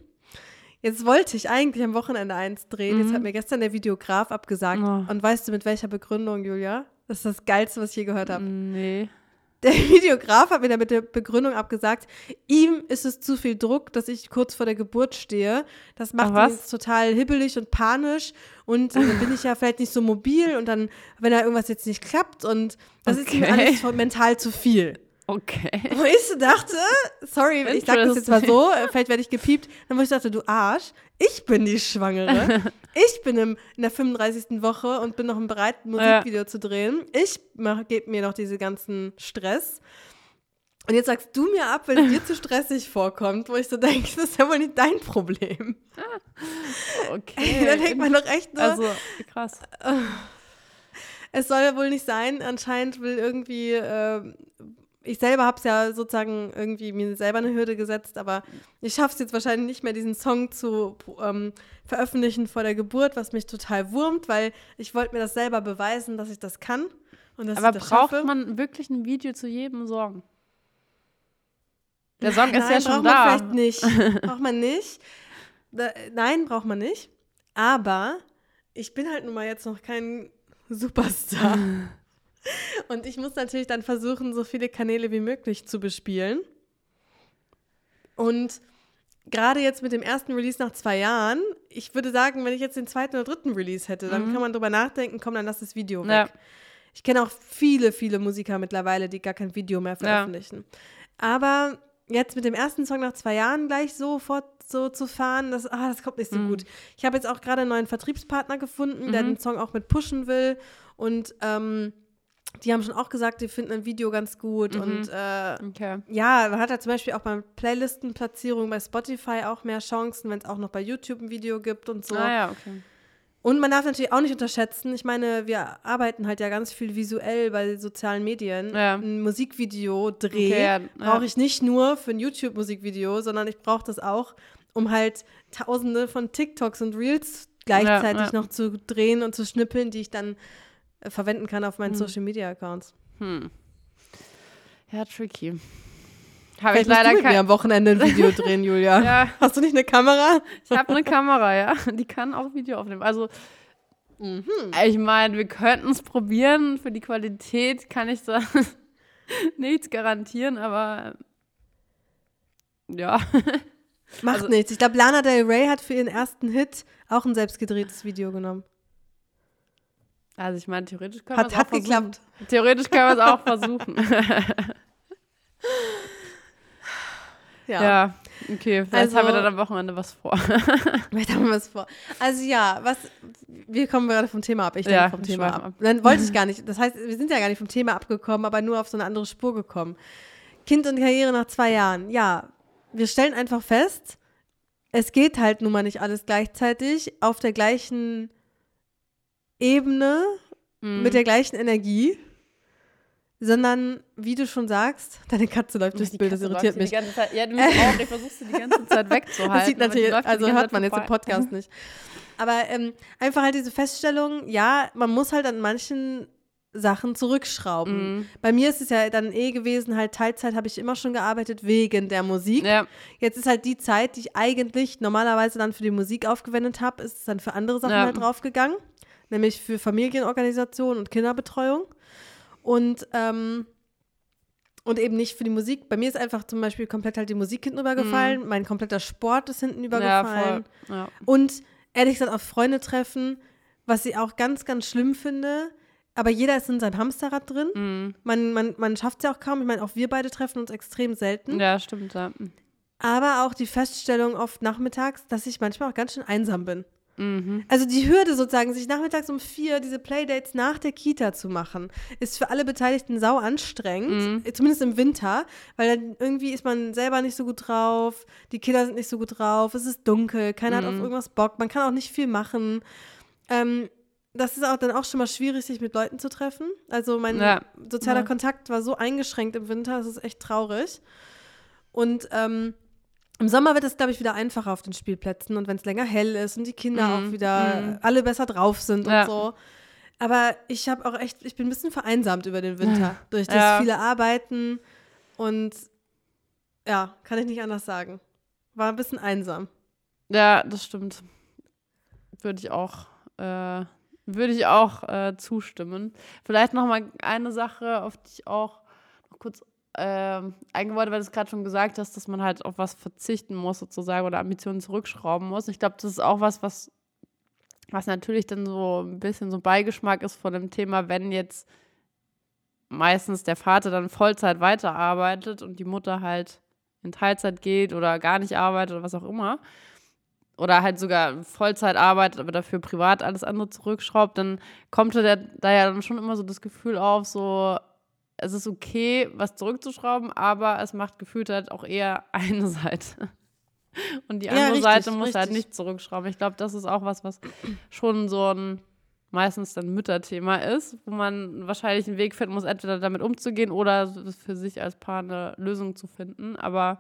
Jetzt wollte ich eigentlich am Wochenende eins drehen. Mhm. Jetzt hat mir gestern der Videograf abgesagt. Oh. Und weißt du, mit welcher Begründung, Julia? Das ist das Geilste, was ich je gehört habe. Nee. Der Videograf hat mir dann mit der Begründung abgesagt, ihm ist es zu viel Druck, dass ich kurz vor der Geburt stehe. Das macht ihn jetzt total hibbelig und panisch. Und dann bin ich ja vielleicht nicht so mobil und dann, wenn da irgendwas jetzt nicht klappt und das okay. ist ihm alles mental zu viel. Okay. Wo ich so dachte, sorry, ich sag das jetzt mal so, äh, vielleicht werde ich gepiept, dann wo ich dachte, du Arsch, ich bin die Schwangere. ich bin im, in der 35. Woche und bin noch bereit, ein Musikvideo ja. zu drehen. Ich gebe mir noch diese ganzen Stress. Und jetzt sagst du mir ab, wenn es dir zu stressig vorkommt, wo ich so denke, das ist ja wohl nicht dein Problem. Okay. dann denkt man doch echt nur. Also, krass. Es soll ja wohl nicht sein. Anscheinend will irgendwie äh, ich selber habe es ja sozusagen irgendwie mir selber eine Hürde gesetzt, aber ich schaffe es jetzt wahrscheinlich nicht mehr, diesen Song zu ähm, veröffentlichen vor der Geburt, was mich total wurmt, weil ich wollte mir das selber beweisen, dass ich das kann. Und dass aber das braucht schaffe. man wirklich ein Video zu jedem Song? Der Song ist nein, ja schon braucht da. Man vielleicht nicht. braucht man nicht. Nein, braucht man nicht. Aber ich bin halt nun mal jetzt noch kein Superstar. Und ich muss natürlich dann versuchen, so viele Kanäle wie möglich zu bespielen. Und gerade jetzt mit dem ersten Release nach zwei Jahren, ich würde sagen, wenn ich jetzt den zweiten oder dritten Release hätte, dann mhm. kann man drüber nachdenken, komm, dann lass das Video weg. Ja. Ich kenne auch viele, viele Musiker mittlerweile, die gar kein Video mehr veröffentlichen. Ja. Aber jetzt mit dem ersten Song nach zwei Jahren gleich sofort so zu fahren, das, ah, das kommt nicht so mhm. gut. Ich habe jetzt auch gerade einen neuen Vertriebspartner gefunden, mhm. der den Song auch mit pushen will. Und ähm, die haben schon auch gesagt, die finden ein Video ganz gut. Mhm. Und äh, okay. ja, man hat ja zum Beispiel auch bei Playlistenplatzierung bei Spotify auch mehr Chancen, wenn es auch noch bei YouTube ein Video gibt und so. Ah ja, okay. Und man darf natürlich auch nicht unterschätzen, ich meine, wir arbeiten halt ja ganz viel visuell bei sozialen Medien. Ja. Ein Musikvideo dreh okay, ja, brauche ich nicht nur für ein YouTube-Musikvideo, sondern ich brauche das auch, um halt tausende von TikToks und Reels gleichzeitig noch zu drehen und zu schnippeln, die ich dann verwenden kann auf meinen hm. Social Media Accounts. Hm. Ja, tricky. Habe ich leider kein... mir am Wochenende ein Video drehen, Julia. ja. Hast du nicht eine Kamera? Ich habe eine Kamera, ja. Die kann auch Video aufnehmen. Also, mhm. ich meine, wir könnten es probieren. Für die Qualität kann ich da nichts garantieren, aber ja. Macht also, nichts. Ich glaube, Lana Del Rey hat für ihren ersten Hit auch ein selbstgedrehtes Video genommen. Also ich meine, theoretisch können wir es auch Hat geklappt. Theoretisch können wir es auch versuchen. ja. ja. okay. Vielleicht also, haben wir dann am Wochenende was vor. vielleicht haben wir was vor. Also ja, was, wir kommen gerade vom Thema ab. Ich ja, vom Thema ab. ab. Dann wollte ich gar nicht. Das heißt, wir sind ja gar nicht vom Thema abgekommen, aber nur auf so eine andere Spur gekommen. Kind und Karriere nach zwei Jahren. Ja, wir stellen einfach fest, es geht halt nun mal nicht alles gleichzeitig auf der gleichen Ebene mhm. mit der gleichen Energie, sondern wie du schon sagst, deine Katze läuft durchs Bild, das irritiert mich. Zeit, ja, du mich auch, ich versuchst du die ganze Zeit wegzuhalten. Das sieht natürlich, also hört man jetzt im Podcast nicht. Aber ähm, einfach halt diese Feststellung, ja, man muss halt an manchen Sachen zurückschrauben. Mhm. Bei mir ist es ja dann eh gewesen, halt Teilzeit habe ich immer schon gearbeitet wegen der Musik. Ja. Jetzt ist halt die Zeit, die ich eigentlich normalerweise dann für die Musik aufgewendet habe, ist es dann für andere Sachen ja. halt draufgegangen, nämlich für Familienorganisation und Kinderbetreuung. Und ähm, und eben nicht für die Musik. Bei mir ist einfach zum Beispiel komplett halt die Musik hinten übergefallen, mhm. mein kompletter Sport ist hinten übergefallen. Ja, ja. Und ehrlich gesagt auf Freunde treffen, was ich auch ganz, ganz schlimm finde, aber jeder ist in seinem Hamsterrad drin. Mhm. Man, man, man schafft es ja auch kaum. Ich meine, auch wir beide treffen uns extrem selten. Ja, stimmt. Ja. Aber auch die Feststellung oft nachmittags, dass ich manchmal auch ganz schön einsam bin. Mhm. Also die Hürde sozusagen, sich nachmittags um vier diese Playdates nach der Kita zu machen, ist für alle Beteiligten sau anstrengend, mhm. zumindest im Winter, weil dann irgendwie ist man selber nicht so gut drauf, die Kinder sind nicht so gut drauf, es ist dunkel, keiner mhm. hat auf irgendwas Bock, man kann auch nicht viel machen. Ähm, das ist auch dann auch schon mal schwierig, sich mit Leuten zu treffen. Also mein ja. sozialer ja. Kontakt war so eingeschränkt im Winter, das ist echt traurig. Und ähm, im Sommer wird es, glaube ich, wieder einfacher auf den Spielplätzen und wenn es länger hell ist und die Kinder mhm. auch wieder mhm. alle besser drauf sind ja. und so. Aber ich habe auch echt, ich bin ein bisschen vereinsamt über den Winter durch das viele Arbeiten und ja, kann ich nicht anders sagen. War ein bisschen einsam. Ja, das stimmt. Würde ich auch äh, würde ich auch äh, zustimmen. Vielleicht noch mal eine Sache, auf die ich auch noch kurz äh, eingeworfen, weil du es gerade schon gesagt hast, dass man halt auf was verzichten muss sozusagen oder Ambitionen zurückschrauben muss. Ich glaube, das ist auch was, was, was natürlich dann so ein bisschen so Beigeschmack ist von dem Thema, wenn jetzt meistens der Vater dann Vollzeit weiterarbeitet und die Mutter halt in Teilzeit geht oder gar nicht arbeitet oder was auch immer oder halt sogar Vollzeit arbeitet, aber dafür privat alles andere zurückschraubt, dann kommt da, da ja dann schon immer so das Gefühl auf, so, es ist okay, was zurückzuschrauben, aber es macht gefühlt halt auch eher eine Seite. Und die andere ja, richtig, Seite muss halt richtig. halt nicht zurückschrauben. Ich glaube, das ist auch was, was schon so ein meistens dann Mütterthema ist, wo man wahrscheinlich einen Weg finden muss, entweder damit umzugehen oder für sich als Paar eine Lösung zu finden. Aber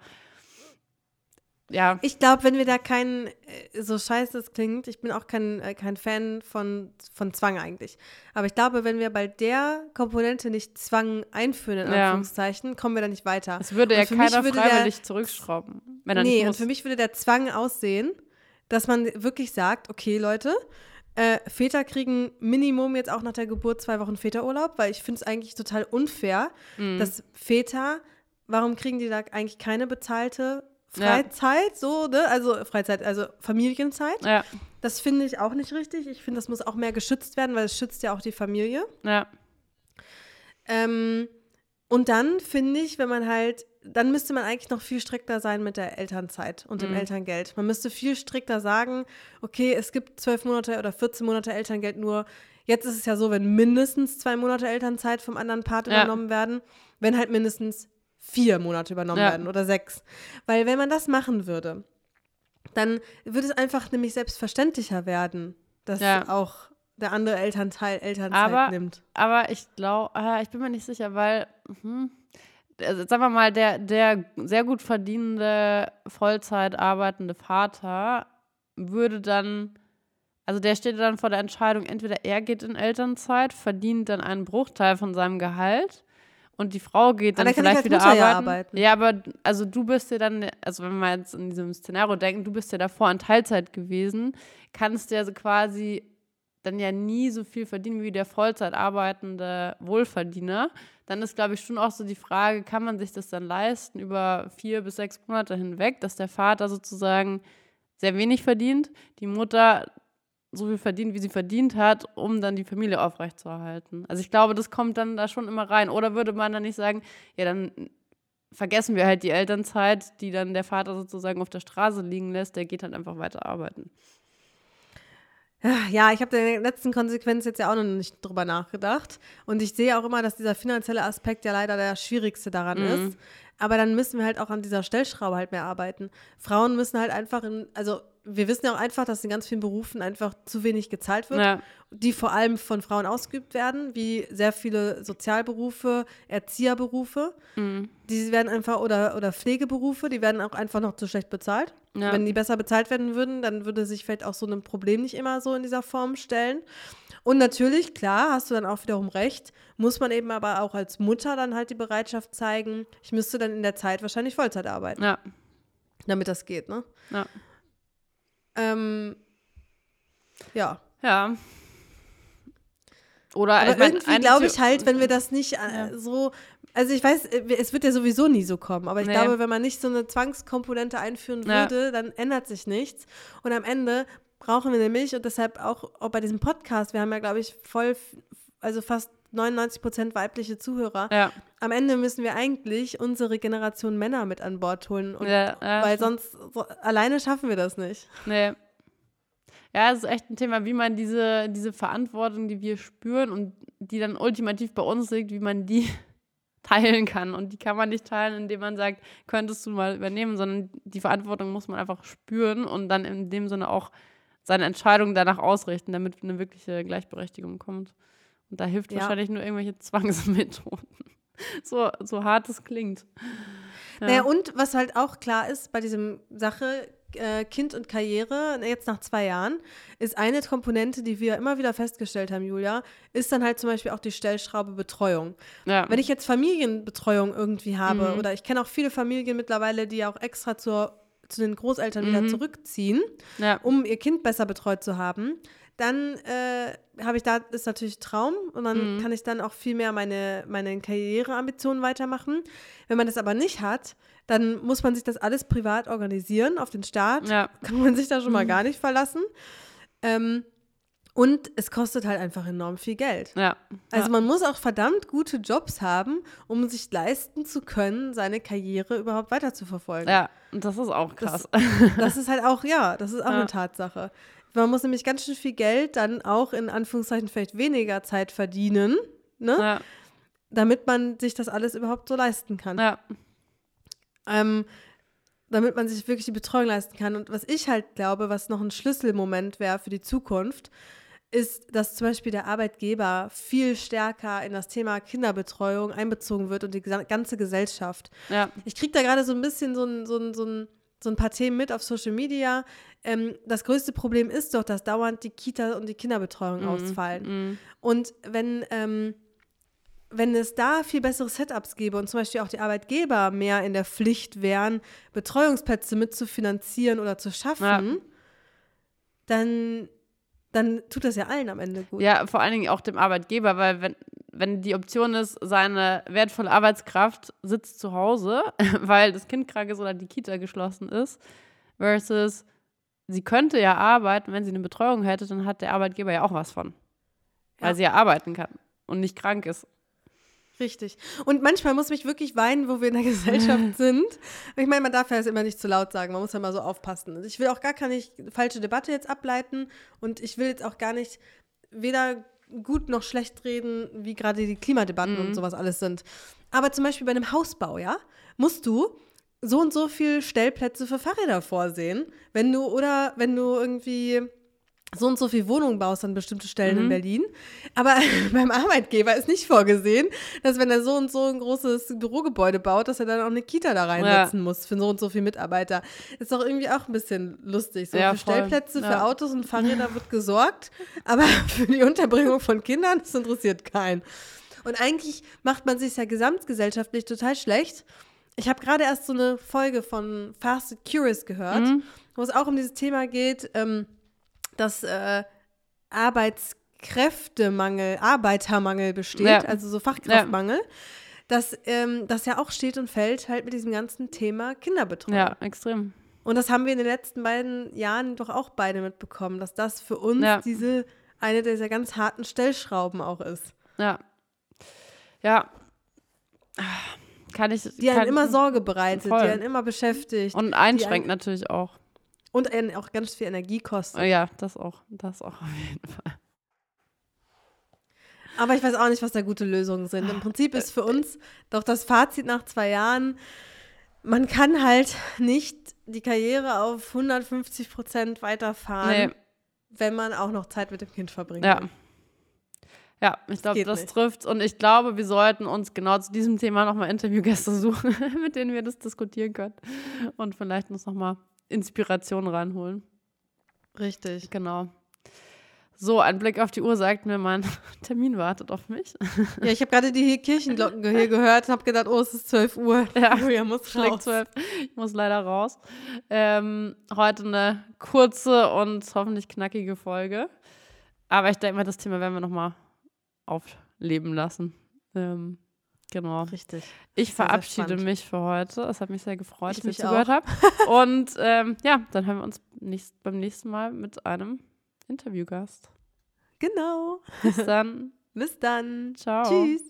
ja. Ich glaube, wenn wir da kein, äh, so scheiße es klingt, ich bin auch kein, äh, kein Fan von, von Zwang eigentlich. Aber ich glaube, wenn wir bei der Komponente nicht Zwang einführen, in Anführungszeichen, ja. kommen wir da nicht weiter. Es würde ja keiner würde freiwillig der, zurückschrauben. Wenn er nee, nicht und für mich würde der Zwang aussehen, dass man wirklich sagt, okay, Leute, äh, Väter kriegen Minimum jetzt auch nach der Geburt zwei Wochen Väterurlaub, weil ich finde es eigentlich total unfair, mhm. dass Väter, warum kriegen die da eigentlich keine bezahlte Freizeit, ja. so, ne? Also Freizeit, also Familienzeit. Ja. Das finde ich auch nicht richtig. Ich finde, das muss auch mehr geschützt werden, weil es schützt ja auch die Familie. Ja. Ähm, und dann finde ich, wenn man halt, dann müsste man eigentlich noch viel strikter sein mit der Elternzeit und dem mhm. Elterngeld. Man müsste viel strikter sagen, okay, es gibt zwölf Monate oder 14 Monate Elterngeld nur. Jetzt ist es ja so, wenn mindestens zwei Monate Elternzeit vom anderen Part ja. übernommen werden, wenn halt mindestens vier Monate übernommen ja. werden oder sechs. Weil wenn man das machen würde, dann würde es einfach nämlich selbstverständlicher werden, dass ja. auch der andere Elternteil Elternzeit aber, nimmt. Aber ich glaube, ah, ich bin mir nicht sicher, weil, hm, also sagen wir mal, der, der sehr gut verdienende, Vollzeit arbeitende Vater würde dann, also der steht dann vor der Entscheidung, entweder er geht in Elternzeit, verdient dann einen Bruchteil von seinem Gehalt und die Frau geht dann, dann vielleicht wieder arbeiten. Ja, arbeiten. ja, aber also du bist ja dann, also wenn wir jetzt in diesem Szenario denken, du bist ja davor in Teilzeit gewesen, kannst du ja so quasi dann ja nie so viel verdienen wie der Vollzeit arbeitende Wohlverdiener. Dann ist, glaube ich, schon auch so die Frage, kann man sich das dann leisten über vier bis sechs Monate hinweg, dass der Vater sozusagen sehr wenig verdient, die Mutter so viel verdient, wie sie verdient hat, um dann die Familie aufrechtzuerhalten. Also ich glaube, das kommt dann da schon immer rein. Oder würde man dann nicht sagen, ja, dann vergessen wir halt die Elternzeit, die dann der Vater sozusagen auf der Straße liegen lässt, der geht halt einfach weiter arbeiten. Ja, ich habe der letzten Konsequenz jetzt ja auch noch nicht drüber nachgedacht. Und ich sehe auch immer, dass dieser finanzielle Aspekt ja leider der schwierigste daran mhm. ist. Aber dann müssen wir halt auch an dieser Stellschraube halt mehr arbeiten. Frauen müssen halt einfach in, also wir wissen ja auch einfach, dass in ganz vielen Berufen einfach zu wenig gezahlt wird, Ja. die vor allem von Frauen ausgeübt werden, wie sehr viele Sozialberufe, Erzieherberufe. Mhm. Die werden einfach, oder, oder Pflegeberufe, die werden auch einfach noch zu schlecht bezahlt. Ja. Wenn die besser bezahlt werden würden, dann würde sich vielleicht auch so ein Problem nicht immer so in dieser Form stellen. Und natürlich, klar, hast du dann auch wiederum recht, muss man eben aber auch als Mutter dann halt die Bereitschaft zeigen, ich müsste dann in der Zeit wahrscheinlich Vollzeit arbeiten, ja. damit das geht, ne? Ja. Ähm, ja. Ja. Oder Aber ich mein, irgendwie glaube ich halt, wenn wir das nicht äh, Ja. so, also ich weiß, äh, es wird ja sowieso nie so kommen, aber ich Nee. glaube, wenn man nicht so eine Zwangskomponente einführen Ja. würde, dann ändert sich nichts. Und am Ende brauchen wir nämlich, und deshalb auch, auch bei diesem Podcast, wir haben ja, glaube ich, voll, also fast 99 Prozent weibliche Zuhörer. Ja. Am Ende müssen wir eigentlich unsere Generation Männer mit an Bord holen, und, Ja, ja, weil sonst so, alleine schaffen wir das nicht. Nee. Ja, es ist echt ein Thema, wie man diese, diese Verantwortung, die wir spüren und die dann ultimativ bei uns liegt, wie man die teilen kann. Und die kann man nicht teilen, indem man sagt, könntest du mal übernehmen, sondern die Verantwortung muss man einfach spüren und dann in dem Sinne auch seine Entscheidung danach ausrichten, damit eine wirkliche Gleichberechtigung kommt. Und da hilft Ja. wahrscheinlich nur irgendwelche Zwangsmethoden. So, so hart es klingt. Ja. Naja, und was halt auch klar ist bei diesem Sache, äh, Kind und Karriere, jetzt nach zwei Jahren, ist eine Komponente, die wir immer wieder festgestellt haben, Julia, ist dann halt zum Beispiel auch die Stellschraube Betreuung. ja. Wenn ich jetzt Familienbetreuung irgendwie habe, Mhm. oder ich kenne auch viele Familien mittlerweile, die auch extra zur, zu den Großeltern wieder Mhm. zurückziehen, ja. um ihr Kind besser betreut zu haben, dann äh, habe ich da, ist natürlich Traum und dann Mhm. kann ich dann auch viel mehr meine, meine Karriereambitionen weitermachen. Wenn man das aber nicht hat, dann muss man sich das alles privat organisieren auf den Start. ja. Kann man sich da schon mal Mhm. gar nicht verlassen. Ähm, und es kostet halt einfach enorm viel Geld. Ja. Also ja. man muss auch verdammt gute Jobs haben, um sich leisten zu können, seine Karriere überhaupt weiter zu verfolgen. Ja, und das ist auch krass. Das ist halt auch, ja, das ist auch Ja. eine Tatsache. Man muss nämlich ganz schön viel Geld dann auch in Anführungszeichen vielleicht weniger Zeit verdienen, ne? ja, damit man sich das alles überhaupt so leisten kann. ja, Ähm, damit man sich wirklich die Betreuung leisten kann. Und was ich halt glaube, was noch ein Schlüsselmoment wäre für die Zukunft, ist, dass zum Beispiel der Arbeitgeber viel stärker in das Thema Kinderbetreuung einbezogen wird und die ganze Gesellschaft. ja, Ich kriege da gerade so ein bisschen so ein, so, ein, so, ein, so ein paar Themen mit auf Social Media. Ähm, das größte Problem ist doch, dass dauernd die Kita und die Kinderbetreuung ausfallen. mm, Und wenn, ähm, wenn es da viel bessere Setups gäbe und zum Beispiel auch die Arbeitgeber mehr in der Pflicht wären, Betreuungsplätze mitzufinanzieren oder zu schaffen, dann, dann tut das ja allen am Ende gut. ja, vor allen Dingen auch dem Arbeitgeber, weil wenn, wenn die Option ist, seine wertvolle Arbeitskraft sitzt zu Hause, weil das Kind krank ist oder die Kita geschlossen ist, versus sie könnte ja arbeiten, wenn sie eine Betreuung hätte, dann hat der Arbeitgeber ja auch was von. Weil Ja. sie ja arbeiten kann und nicht krank ist. Richtig. Und manchmal muss mich wirklich weinen, wo wir in der Gesellschaft sind. Ich meine, man darf ja jetzt immer nicht zu laut sagen, man muss ja mal so aufpassen. Und ich will auch gar keine falsche Debatte jetzt ableiten und ich will jetzt auch gar nicht weder gut noch schlecht reden, wie gerade die Klimadebatten Mhm. und sowas alles sind. Aber zum Beispiel bei einem Hausbau, ja, musst du so und so viel Stellplätze für Fahrräder vorsehen, wenn du oder wenn du irgendwie so und so viel Wohnungen baust an bestimmte Stellen in Mhm. Berlin. Aber beim Arbeitgeber ist nicht vorgesehen, dass wenn er so und so ein großes Bürogebäude baut, dass er dann auch eine Kita da reinsetzen muss für so und so viele Mitarbeiter. Ist doch irgendwie auch ein bisschen lustig. So Ja, für voll. Stellplätze, für Ja. Autos und Fahrräder wird gesorgt, aber für die Unterbringung von Kindern, das interessiert keinen. Und eigentlich macht man sich ja gesamtgesellschaftlich total schlecht. Ich habe gerade erst so eine Folge von Fast and Curious gehört, Mhm. wo es auch um dieses Thema geht, ähm, dass äh, Arbeitskräftemangel, Arbeitermangel besteht, Ja. also so Fachkraftmangel, dass ähm, das ja auch steht und fällt halt mit diesem ganzen Thema Kinderbetreuung. Ja, extrem. Und das haben wir in den letzten beiden Jahren doch auch beide mitbekommen, dass das für uns Ja. diese eine dieser ganz harten Stellschrauben auch ist. Ja. Ja. Kann ich. Die einen kann, immer Sorge bereitet, Voll. die einen immer beschäftigt Und einschränkt natürlich auch. Und auch ganz viel Energie kostet. Ja, das auch. Das auch auf jeden Fall. Aber ich weiß auch nicht, was da gute Lösungen sind. Im Prinzip ist für uns doch das Fazit nach zwei Jahren, man kann halt nicht die Karriere auf 150 Prozent weiterfahren, nee. wenn man auch noch Zeit mit dem Kind verbringt. Ja. Ja, ich glaube, das, das trifft. Und ich glaube, wir sollten uns genau zu diesem Thema nochmal Interviewgäste suchen, mit denen wir das diskutieren können. Und vielleicht uns nochmal Inspiration reinholen. Richtig. Genau. So, ein Blick auf die Uhr sagt mir, mein Termin wartet auf mich. Ja, ich habe gerade die Kirchenglocken hier gehört und habe gedacht, oh, es ist 12 Uhr. Ja, Julia muss schlägt 12. Ich muss leider raus. Ähm, heute eine kurze und hoffentlich knackige Folge. Aber ich denke mal, das Thema werden wir nochmal aufleben lassen. Ähm, Genau. Richtig. Ich verabschiede mich für heute. Es hat mich sehr gefreut, ich dass ich zugehört habe. Und ähm, ja, dann hören wir uns nächst, beim nächsten Mal mit einem Interviewgast. Genau. Bis dann. Bis dann. Ciao. Tschüss.